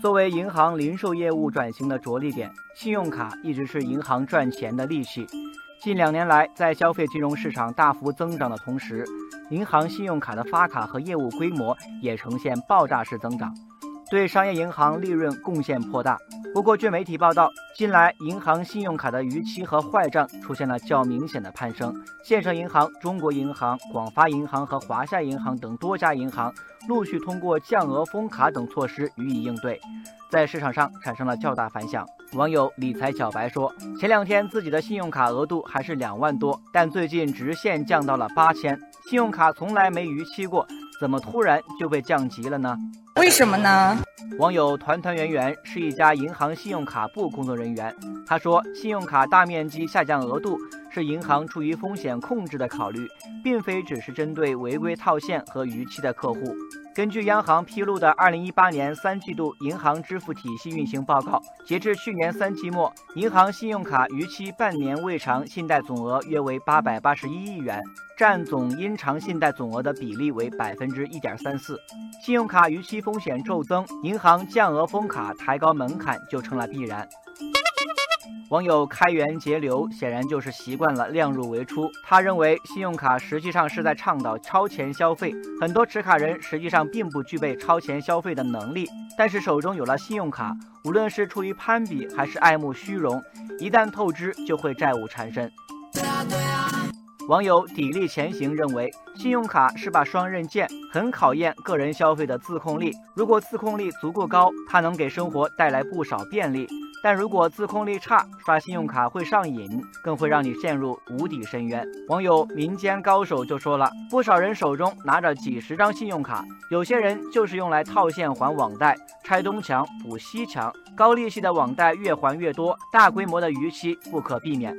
作为银行零售业务转型的着力点，信用卡一直是银行赚钱的利器。近两年来，在消费金融市场大幅增长的同时，银行信用卡的发卡和业务规模也呈现爆炸式增长，对商业银行利润贡献颇大。不过，据媒体报道，近来银行信用卡的逾期和坏账出现了较明显的攀升。建设银行、中国银行、广发银行和华夏银行等多家银行。陆续通过降额封卡等措施予以应对，在市场上产生了较大反响。网友理财小白说：“前两天自己的信用卡额度还是两万多，但最近直线降到了八千。信用卡从来没逾期过，怎么突然就被降级了呢？为什么呢？”网友团团圆圆是一家银行信用卡部工作人员，他说：“信用卡大面积下降额度是银行出于风险控制的考虑，并非只是针对违规套现和逾期的客户。”根据央行披露的二零一八年三季度银行支付体系运行报告，截至去年三季末，银行信用卡逾期半年未偿信贷总额约为八百八十一亿元，占总应偿信贷总额的比例为百分之一点三四。信用卡逾期风险骤增，银行降额封卡、抬高门槛就成了必然。网友开源节流显然就是习惯了量入为出。他认为信用卡实际上是在倡导超前消费，很多持卡人实际上并不具备超前消费的能力，但是手中有了信用卡，无论是出于攀比还是爱慕虚荣，一旦透支就会债务缠身。网友砥砺前行认为，信用卡是把双刃剑，很考验个人消费的自控力。如果自控力足够高，它能给生活带来不少便利。但如果自控力差，刷信用卡会上瘾，更会让你陷入无底深渊。网友民间高手就说了，不少人手中拿着几十张信用卡，有些人就是用来套现还网贷，拆东墙补西墙，高利息的网贷越还越多，大规模的逾期不可避免。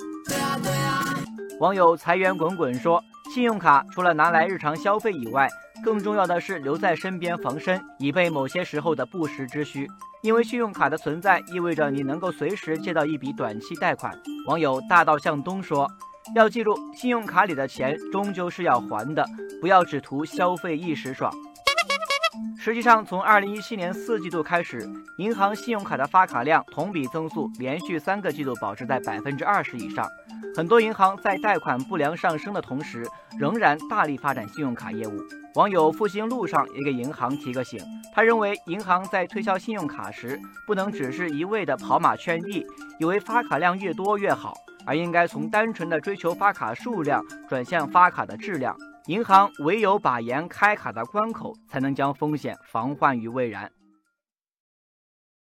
网友财源滚滚说，信用卡除了拿来日常消费以外，更重要的是留在身边防身，以备某些时候的不时之需。因为信用卡的存在，意味着你能够随时借到一笔短期贷款。网友大道向东说：“要记住，信用卡里的钱终究是要还的，不要只图消费一时爽。”实际上，从2017年四季度开始，银行信用卡的发卡量同比增速连续三个季度保持在百分之二十以上。很多银行在贷款不良上升的同时，仍然大力发展信用卡业务。网友复兴路上也给银行提个醒，他认为银行在推销信用卡时，不能只是一味的跑马圈地，以为发卡量越多越好，而应该从单纯的追求发卡数量转向发卡的质量。银行唯有把严开卡的关口，才能将风险防患于未然。